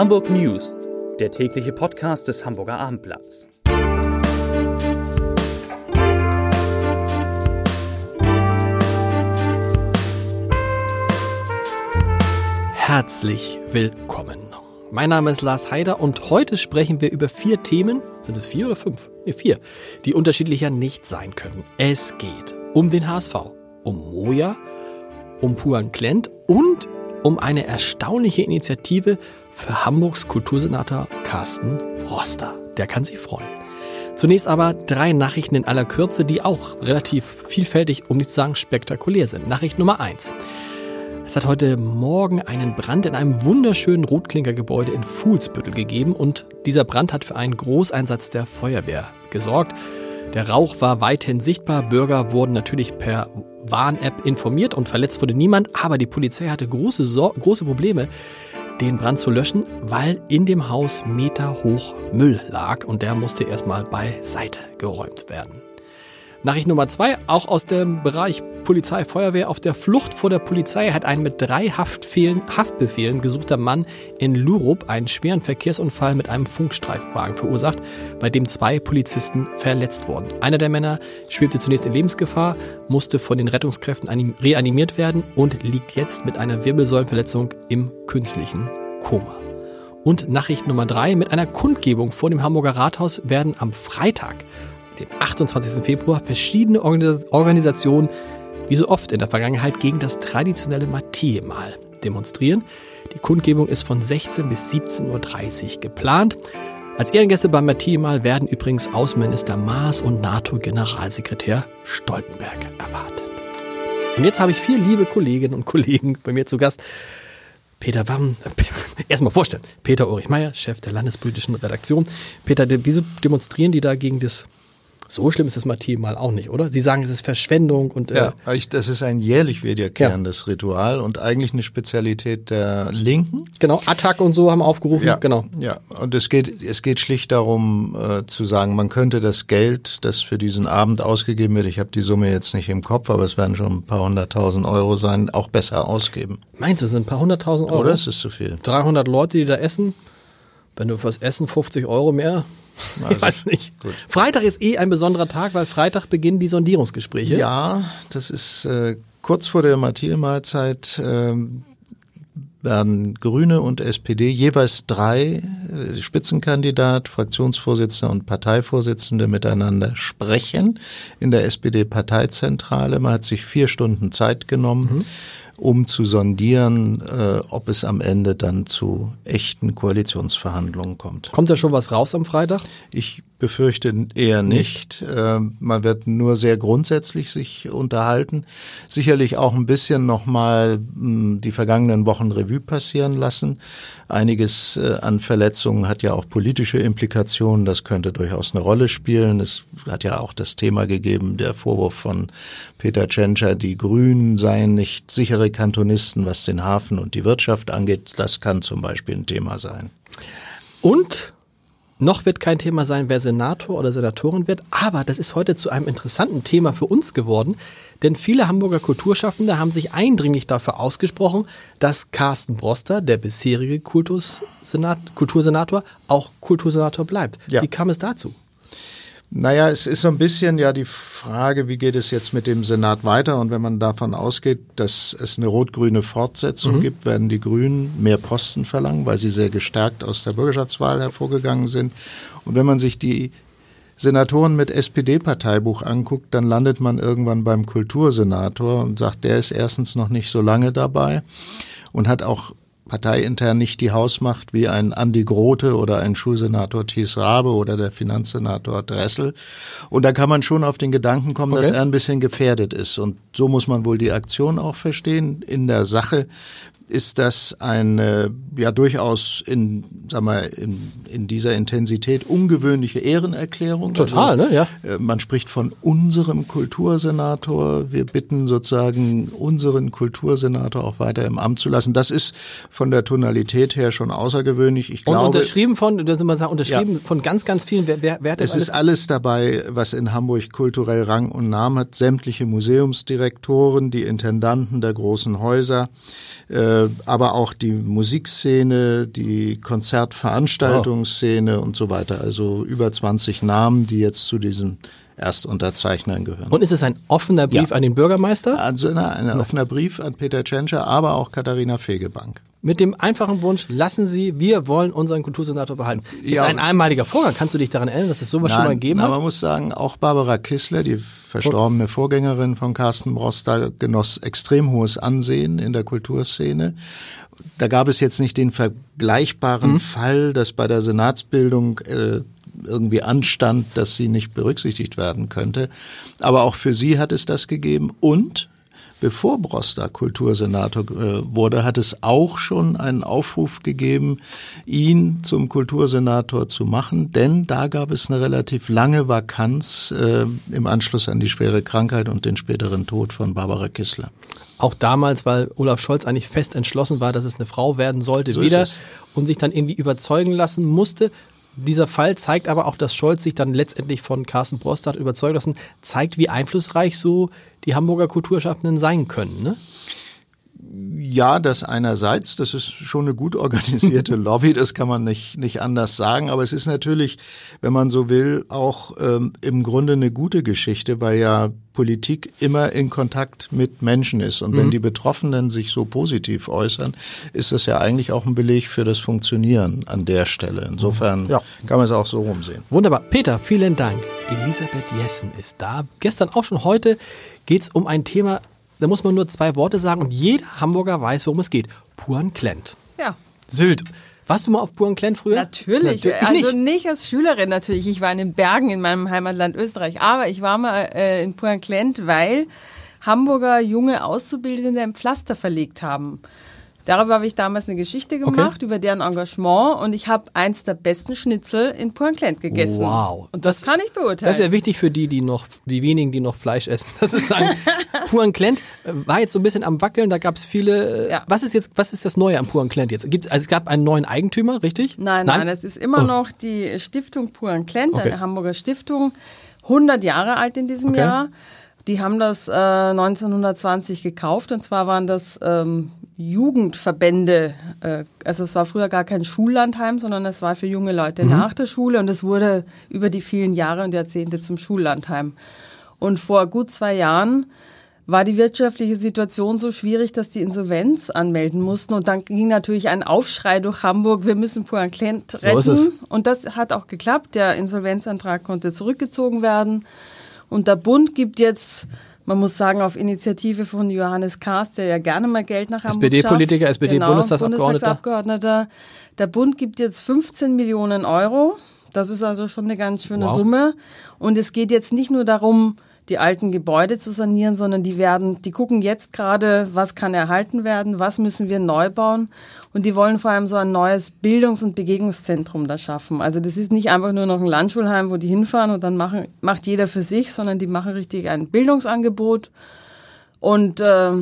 Hamburg News, der tägliche Podcast des Hamburger Abendblatts. Herzlich willkommen. Mein Name ist Lars Heider und heute sprechen wir über vier Themen, sind es vier oder fünf? Nee, vier, die unterschiedlicher nicht sein können. Es geht um den HSV, um Moja, um Puan Klent und um eine erstaunliche Initiative für Hamburgs Kultursenator Carsten Roster. Der kann sich freuen. Zunächst aber drei Nachrichten in aller Kürze, die auch relativ vielfältig, um nicht zu sagen spektakulär sind. Nachricht Nummer eins. Es hat heute Morgen einen Brand in einem wunderschönen Rotklinkergebäude in Fuhlsbüttel gegeben und dieser Brand hat für einen Großeinsatz der Feuerwehr gesorgt. Der Rauch war weithin sichtbar. Bürger wurden natürlich per Warn-App informiert und verletzt wurde niemand. Aber die Polizei hatte große, Sor große Probleme, den Brand zu löschen, weil in dem Haus Meter hoch Müll lag und der musste erstmal beiseite geräumt werden. Nachricht Nummer zwei, auch aus dem Bereich Polizei, Feuerwehr. Auf der Flucht vor der Polizei hat ein mit drei Haftbefehlen, Haftbefehlen gesuchter Mann in Lurup einen schweren Verkehrsunfall mit einem Funkstreifenwagen verursacht, bei dem zwei Polizisten verletzt wurden. Einer der Männer schwebte zunächst in Lebensgefahr, musste von den Rettungskräften reanimiert werden und liegt jetzt mit einer Wirbelsäulenverletzung im künstlichen Koma. Und Nachricht Nummer drei, mit einer Kundgebung vor dem Hamburger Rathaus werden am Freitag dem 28. Februar verschiedene Organisationen, wie so oft in der Vergangenheit, gegen das traditionelle Matthäe-Mal demonstrieren. Die Kundgebung ist von 16 bis 17.30 Uhr geplant. Als Ehrengäste beim Matthäe-Mal werden übrigens Außenminister Maas und NATO-Generalsekretär Stoltenberg erwartet. Und jetzt habe ich vier liebe Kolleginnen und Kollegen bei mir zu Gast. Peter Wamm, erstmal vorstellen. Peter Ulrich Meyer, Chef der landespolitischen Redaktion. Peter, wieso demonstrieren die da gegen das so schlimm ist das Martin mal auch nicht, oder? Sie sagen, es ist Verschwendung und. Äh ja, ich, das ist ein jährlich wiederkehrendes ja. Ritual und eigentlich eine Spezialität der Linken. Genau, Attack und so haben aufgerufen, ja, genau. Ja, und es geht, es geht schlicht darum, äh, zu sagen, man könnte das Geld, das für diesen Abend ausgegeben wird, ich habe die Summe jetzt nicht im Kopf, aber es werden schon ein paar hunderttausend Euro sein, auch besser ausgeben. Meinst du, es sind ein paar hunderttausend Euro? Oder ist es zu viel? 300 Leute, die da essen? Wenn du fürs Essen 50 Euro mehr also, ich weiß nicht. Gut. Freitag ist eh ein besonderer Tag, weil Freitag beginnen die Sondierungsgespräche. Ja, das ist äh, kurz vor der Matthias-Mahlzeit äh, werden Grüne und SPD jeweils drei äh, Spitzenkandidat, Fraktionsvorsitzender und Parteivorsitzende miteinander sprechen in der SPD-Parteizentrale. Man hat sich vier Stunden Zeit genommen. Mhm um zu sondieren, äh, ob es am Ende dann zu echten Koalitionsverhandlungen kommt. Kommt da schon was raus am Freitag? Ich befürchte eher nicht. Äh, man wird nur sehr grundsätzlich sich unterhalten. Sicherlich auch ein bisschen nochmal hm, die vergangenen Wochen Revue passieren lassen. Einiges äh, an Verletzungen hat ja auch politische Implikationen. Das könnte durchaus eine Rolle spielen. Es hat ja auch das Thema gegeben, der Vorwurf von Peter Tschentscher, die Grünen seien nicht sichere Kantonisten, was den Hafen und die Wirtschaft angeht. Das kann zum Beispiel ein Thema sein. Und noch wird kein Thema sein, wer Senator oder Senatorin wird, aber das ist heute zu einem interessanten Thema für uns geworden, denn viele Hamburger Kulturschaffende haben sich eindringlich dafür ausgesprochen, dass Carsten Broster, der bisherige Kultursenator, auch Kultursenator bleibt. Ja. Wie kam es dazu? Naja, es ist so ein bisschen ja die Frage, wie geht es jetzt mit dem Senat weiter? Und wenn man davon ausgeht, dass es eine rot-grüne Fortsetzung mhm. gibt, werden die Grünen mehr Posten verlangen, weil sie sehr gestärkt aus der Bürgerschaftswahl hervorgegangen sind. Und wenn man sich die Senatoren mit SPD-Parteibuch anguckt, dann landet man irgendwann beim Kultursenator und sagt, der ist erstens noch nicht so lange dabei und hat auch parteiintern nicht die Hausmacht wie ein Andi Grote oder ein Schulsenator Thies Rabe oder der Finanzsenator Dressel. Und da kann man schon auf den Gedanken kommen, okay. dass er ein bisschen gefährdet ist. Und so muss man wohl die Aktion auch verstehen. In der Sache ist das eine ja durchaus in, sag mal, in, in dieser Intensität ungewöhnliche Ehrenerklärung. Total, also, ne? Ja. Äh, man spricht von unserem Kultursenator. Wir bitten sozusagen unseren Kultursenator auch weiter im Amt zu lassen. Das ist von der Tonalität her schon außergewöhnlich. Ich glaube, Und unterschrieben von, das man sagen, unterschrieben ja. von ganz, ganz vielen. Wer, wer, wer hat das es alles? ist alles dabei, was in Hamburg kulturell Rang und Namen hat. Sämtliche Museumsdirektoren, die Intendanten der großen Häuser. Äh, aber auch die Musikszene, die Konzertveranstaltungsszene oh. und so weiter. Also über 20 Namen, die jetzt zu diesen Erstunterzeichnern gehören. Und ist es ein offener Brief ja. an den Bürgermeister? Also ein, ein offener Brief an Peter Tschentscher, aber auch Katharina Fegebank. Mit dem einfachen Wunsch, lassen Sie, wir wollen unseren Kultursenator behalten. Ist ja. ein einmaliger Vorgang. Kannst du dich daran erinnern, dass es sowas Nein, schon mal gegeben hat? Man muss sagen, auch Barbara Kissler, die verstorbene Vorgängerin von Carsten Broster, genoss extrem hohes Ansehen in der Kulturszene. Da gab es jetzt nicht den vergleichbaren mhm. Fall, dass bei der Senatsbildung äh, irgendwie anstand, dass sie nicht berücksichtigt werden könnte. Aber auch für sie hat es das gegeben. Und bevor Broster Kultursenator äh, wurde, hat es auch schon einen Aufruf gegeben, ihn zum Kultursenator zu machen, denn da gab es eine relativ lange Vakanz äh, im Anschluss an die schwere Krankheit und den späteren Tod von Barbara Kissler. Auch damals, weil Olaf Scholz eigentlich fest entschlossen war, dass es eine Frau werden sollte, so wieder und sich dann irgendwie überzeugen lassen musste. Dieser Fall zeigt aber auch, dass Scholz sich dann letztendlich von Carsten Prost hat überzeugen lassen, zeigt, wie einflussreich so die Hamburger Kulturschaffenden sein können. Ne? Ja, das einerseits, das ist schon eine gut organisierte Lobby, das kann man nicht, nicht anders sagen. Aber es ist natürlich, wenn man so will, auch ähm, im Grunde eine gute Geschichte, weil ja Politik immer in Kontakt mit Menschen ist. Und mhm. wenn die Betroffenen sich so positiv äußern, ist das ja eigentlich auch ein Beleg für das Funktionieren an der Stelle. Insofern ja. kann man es auch so rumsehen. Wunderbar. Peter, vielen Dank. Elisabeth Jessen ist da. Gestern auch schon heute geht es um ein Thema, da muss man nur zwei Worte sagen und jeder Hamburger weiß, worum es geht. Puan Klent. Ja. Sylt. Warst du mal auf Puan Klent früher? Natürlich. natürlich. Also nicht. als Schülerin natürlich. Ich war in den Bergen in meinem Heimatland Österreich. Aber ich war mal äh, in Puan Klent, weil Hamburger junge Auszubildende ein Pflaster verlegt haben. Darüber habe ich damals eine Geschichte gemacht, okay. über deren Engagement und ich habe eins der besten Schnitzel in Poinclent gegessen. Wow. Und das, das, kann ich beurteilen. Das ist ja wichtig für die, die noch, die wenigen, die noch Fleisch essen. Das ist ein Poinclent äh, war jetzt so ein bisschen am Wackeln, da gab es viele. Äh, ja. Was ist jetzt, was ist das Neue am Poinclent jetzt? Gibt's, also es gab einen neuen Eigentümer, richtig? Nein, nein, nein es ist immer oh. noch die Stiftung Poinclent, okay. eine Hamburger Stiftung, 100 Jahre alt in diesem okay. Jahr. Die haben das äh, 1920 gekauft und zwar waren das ähm, Jugendverbände. Äh, also es war früher gar kein Schullandheim, sondern es war für junge Leute mhm. nach der Schule und es wurde über die vielen Jahre und Jahrzehnte zum Schullandheim. Und vor gut zwei Jahren war die wirtschaftliche Situation so schwierig, dass die Insolvenz anmelden mussten. Und dann ging natürlich ein Aufschrei durch Hamburg, wir müssen Poinclent retten. So und das hat auch geklappt. Der Insolvenzantrag konnte zurückgezogen werden. Und der Bund gibt jetzt, man muss sagen, auf Initiative von Johannes Kahrs, der ja gerne mal Geld nach Hamburg SPD-Politiker, SPD-Bundestagsabgeordneter. Genau, Bundestagsabgeordneter. Der Bund gibt jetzt 15 Millionen Euro. Das ist also schon eine ganz schöne wow. Summe. Und es geht jetzt nicht nur darum, die alten Gebäude zu sanieren, sondern die werden, die gucken jetzt gerade, was kann erhalten werden, was müssen wir neu bauen. Und die wollen vor allem so ein neues Bildungs- und Begegnungszentrum da schaffen. Also das ist nicht einfach nur noch ein Landschulheim, wo die hinfahren und dann machen, macht jeder für sich, sondern die machen richtig ein Bildungsangebot. Und äh,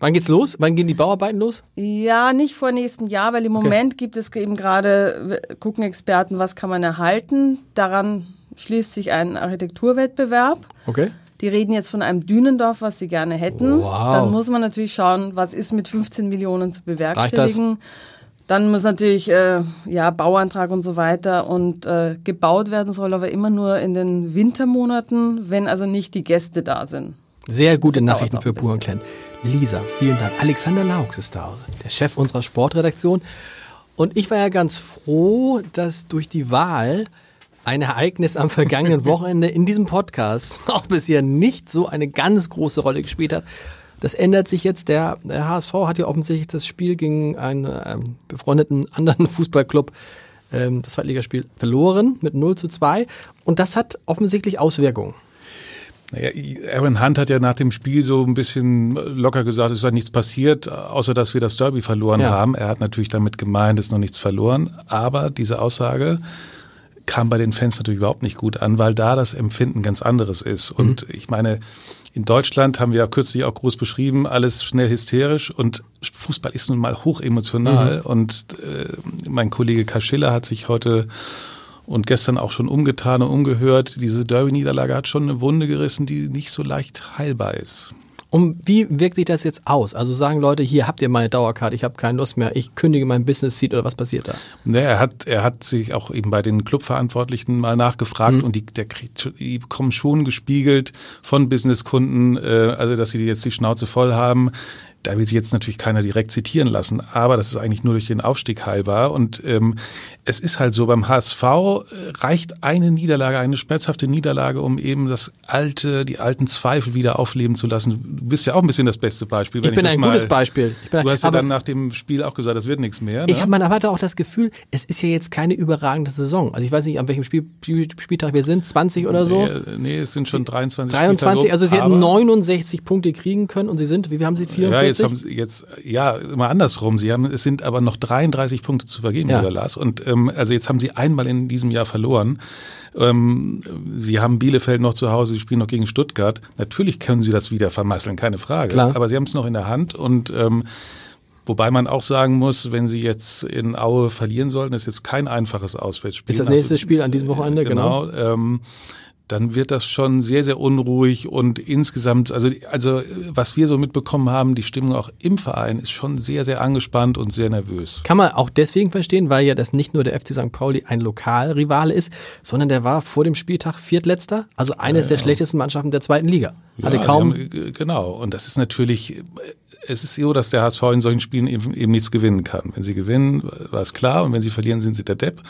Wann geht's los? Wann gehen die Bauarbeiten los? Ja, nicht vor nächstem Jahr, weil im okay. Moment gibt es eben gerade, gucken Experten, was kann man erhalten. Daran schließt sich ein Architekturwettbewerb. Okay. Die reden jetzt von einem Dünendorf, was sie gerne hätten. Wow. Dann muss man natürlich schauen, was ist mit 15 Millionen zu bewerkstelligen. Dann muss natürlich äh, ja Bauantrag und so weiter und äh, gebaut werden soll, aber immer nur in den Wintermonaten, wenn also nicht die Gäste da sind. Sehr gute Nachrichten für Pur und Klein. Lisa, vielen Dank. Alexander Laux ist da, der Chef unserer Sportredaktion. Und ich war ja ganz froh, dass durch die Wahl ein Ereignis am vergangenen Wochenende in diesem Podcast auch bisher nicht so eine ganz große Rolle gespielt hat. Das ändert sich jetzt. Der, der HSV hat ja offensichtlich das Spiel gegen einen ähm, befreundeten anderen Fußballclub, ähm, das Zweitligaspiel, verloren mit 0 zu 2. Und das hat offensichtlich Auswirkungen. Naja, Aaron Hunt hat ja nach dem Spiel so ein bisschen locker gesagt, es ist ja nichts passiert, außer dass wir das Derby verloren ja. haben. Er hat natürlich damit gemeint, es ist noch nichts verloren. Aber diese Aussage kam bei den Fans natürlich überhaupt nicht gut an, weil da das Empfinden ganz anderes ist. Mhm. Und ich meine, in Deutschland haben wir ja kürzlich auch groß beschrieben, alles schnell hysterisch und Fußball ist nun mal hochemotional. Mhm. Und äh, mein Kollege Kaschilla hat sich heute und gestern auch schon umgetan und umgehört. Diese Derby-Niederlage hat schon eine Wunde gerissen, die nicht so leicht heilbar ist. Und wie wirkt sich das jetzt aus? Also sagen Leute, hier habt ihr meine Dauerkarte, ich habe keine Lust mehr, ich kündige mein Business Seat oder was passiert da? Ne, er hat, er hat sich auch eben bei den Clubverantwortlichen mal nachgefragt mhm. und die, der die bekommen schon gespiegelt von Businesskunden, äh, also dass sie jetzt die Schnauze voll haben da will sich jetzt natürlich keiner direkt zitieren lassen, aber das ist eigentlich nur durch den Aufstieg heilbar. Und ähm, es ist halt so, beim HSV äh, reicht eine Niederlage, eine schmerzhafte Niederlage, um eben das alte, die alten Zweifel wieder aufleben zu lassen. Du bist ja auch ein bisschen das beste Beispiel. ich bin ich ein mal, gutes Beispiel. Bin, du hast ja dann nach dem Spiel auch gesagt, das wird nichts mehr. Ne? Ich habe man hatte auch das Gefühl, es ist ja jetzt keine überragende Saison. Also ich weiß nicht, an welchem Spiel, Spieltag wir sind, 20 oder so. Nee, nee es sind schon 23 23, also sie hätten 69 Punkte kriegen können und sie sind, wie haben sie 44? Ja, jetzt haben sie jetzt, ja, immer andersrum. Sie haben, es sind aber noch 33 Punkte zu vergeben, ja. lieber Lars. Und ähm, also jetzt haben sie einmal in diesem Jahr verloren. Ähm, sie haben Bielefeld noch zu Hause, sie spielen noch gegen Stuttgart. Natürlich können sie das wieder vermasseln, keine Frage. Klar. Aber sie haben es noch in der Hand und ähm, Wobei man auch sagen muss, wenn sie jetzt in Aue verlieren sollten, ist jetzt kein einfaches Auswärtsspiel. Ist das nächste also, Spiel an diesem Wochenende, genau. genau ähm, dann wird das schon sehr, sehr unruhig und insgesamt, also, also was wir so mitbekommen haben, die Stimmung auch im Verein ist schon sehr, sehr angespannt und sehr nervös. Kann man auch deswegen verstehen, weil ja das nicht nur der FC St. Pauli ein Lokalrivale ist, sondern der war vor dem Spieltag Viertletzter, also eines ja, der schlechtesten Mannschaften der zweiten Liga. Hatte ja, kaum. Haben, genau, und das ist natürlich, es ist so, dass der HSV in solchen Spielen eben, eben nichts gewinnen kann. Wenn sie gewinnen, war es klar, und wenn sie verlieren, sind sie der Depp.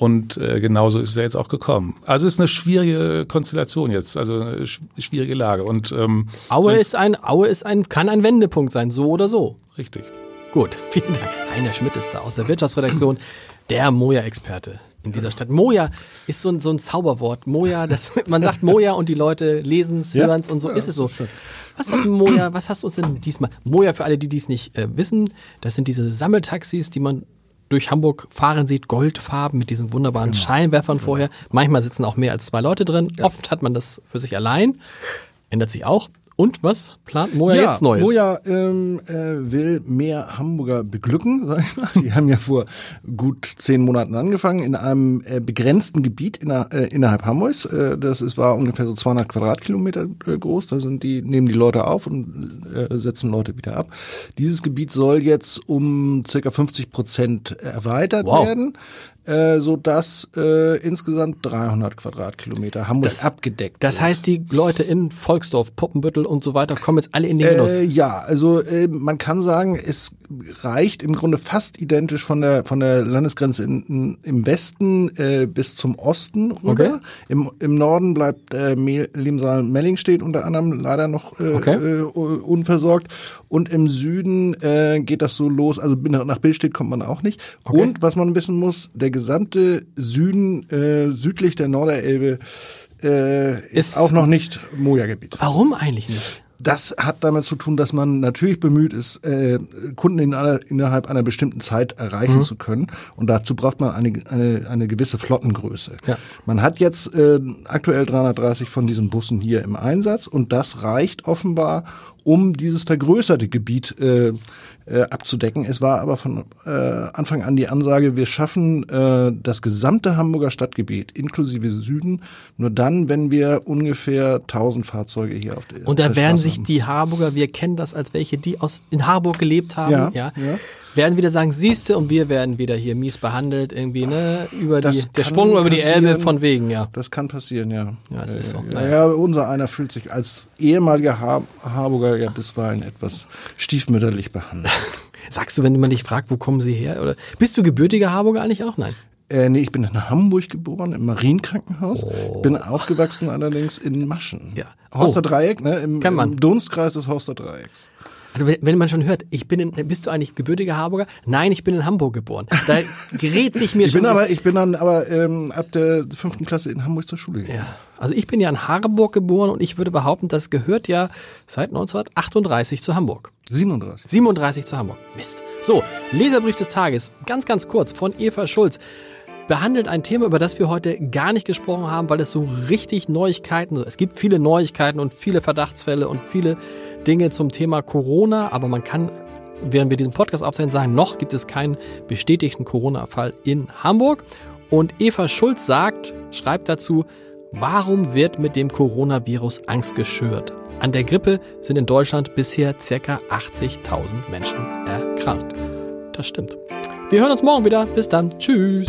Und äh, genauso ist es ja jetzt auch gekommen. Also es ist eine schwierige Konstellation jetzt, also eine schwierige Lage. Und ähm, Aue ist ein, Aue ist ein, kann ein Wendepunkt sein, so oder so. Richtig. Gut, vielen Dank. Heiner Schmidt ist da aus der Wirtschaftsredaktion, der Moja-Experte in dieser Stadt. Moja ist so ein, so ein Zauberwort. Moja, das, man sagt Moja und die Leute lesen es, hören es und so ja, ist es so. Was hat Moja, was hast du uns denn diesmal? Moja, für alle, die dies nicht äh, wissen, das sind diese Sammeltaxis, die man durch Hamburg fahren sieht, goldfarben mit diesen wunderbaren genau. Scheinwerfern genau. vorher. Manchmal sitzen auch mehr als zwei Leute drin. Ja. Oft hat man das für sich allein. Ändert sich auch. Und was plant Moja ja, jetzt Neues? Moja ähm, äh, will mehr Hamburger beglücken. Sag ich mal. Die haben ja vor gut zehn Monaten angefangen in einem äh, begrenzten Gebiet inner, äh, innerhalb Hamburgs. Äh, das ist, war ungefähr so 200 Quadratkilometer äh, groß. Da sind die nehmen die Leute auf und äh, setzen Leute wieder ab. Dieses Gebiet soll jetzt um circa 50 Prozent erweitert wow. werden äh, so dass äh, insgesamt 300 Quadratkilometer Hamburg das, abgedeckt. Das wird. heißt, die Leute in Volksdorf, Poppenbüttel und so weiter kommen jetzt alle in den Genuss. Äh, ja, also äh, man kann sagen, es reicht im Grunde fast identisch von der von der Landesgrenze in, in, im Westen äh, bis zum Osten rüber. Okay. Im, Im Norden bleibt äh, Limsal-Melling steht unter anderem leider noch äh, okay. äh, unversorgt und im Süden äh, geht das so los. Also nach Billstedt kommt man auch nicht. Okay. Und was man wissen muss, der gesamte Süden äh, südlich der Norderelbe äh, ist, ist auch noch nicht Moja-Gebiet. Warum eigentlich nicht? Das hat damit zu tun, dass man natürlich bemüht ist, äh, Kunden in einer, innerhalb einer bestimmten Zeit erreichen mhm. zu können. Und dazu braucht man eine, eine, eine gewisse Flottengröße. Ja. Man hat jetzt äh, aktuell 330 von diesen Bussen hier im Einsatz und das reicht offenbar, um dieses vergrößerte Gebiet äh, äh, abzudecken. Es war aber von äh, Anfang an die Ansage, wir schaffen äh, das gesamte Hamburger Stadtgebiet inklusive Süden nur dann, wenn wir ungefähr 1000 Fahrzeuge hier auf der Und da werden sich die Harburger, wir kennen das als welche, die aus in Harburg gelebt haben, ja, ja, ja werden wieder sagen, siehste, und wir werden wieder hier mies behandelt, irgendwie, ne, über die, der Sprung über die Elbe von wegen, ja. Das kann passieren, ja. Ja, das ist so. Naja, ja, unser einer fühlt sich als ehemaliger Har Harburger ja bisweilen etwas stiefmütterlich behandelt. Sagst du, wenn man dich fragt, wo kommen sie her, oder bist du gebürtiger Harburger eigentlich auch? Nein. Äh, nee, ich bin in Hamburg geboren, im Marienkrankenhaus. Oh. Bin aufgewachsen allerdings in Maschen. Ja. Horster oh. Dreieck, ne? Im, im Dunstkreis des Horster Dreiecks. Also wenn man schon hört, ich bin in, bist du eigentlich gebürtiger Harburger? Nein, ich bin in Hamburg geboren. Da gerät sich mir ich schon. Bin aber, ich bin dann aber ähm, ab der fünften Klasse in Hamburg zur Schule gegangen. Ja. Also ich bin ja in Harburg geboren und ich würde behaupten, das gehört ja seit 1938 zu Hamburg. 37. 37 zu Hamburg. Mist. So, Leserbrief des Tages. Ganz, ganz kurz von Eva Schulz behandelt ein Thema, über das wir heute gar nicht gesprochen haben, weil es so richtig Neuigkeiten, es gibt viele Neuigkeiten und viele Verdachtsfälle und viele Dinge zum Thema Corona, aber man kann, während wir diesen Podcast aufzeichnen, sagen, noch gibt es keinen bestätigten Corona-Fall in Hamburg. Und Eva Schulz sagt, schreibt dazu, warum wird mit dem Coronavirus Angst geschürt? An der Grippe sind in Deutschland bisher ca. 80.000 Menschen erkrankt. Das stimmt. Wir hören uns morgen wieder. Bis dann. Tschüss.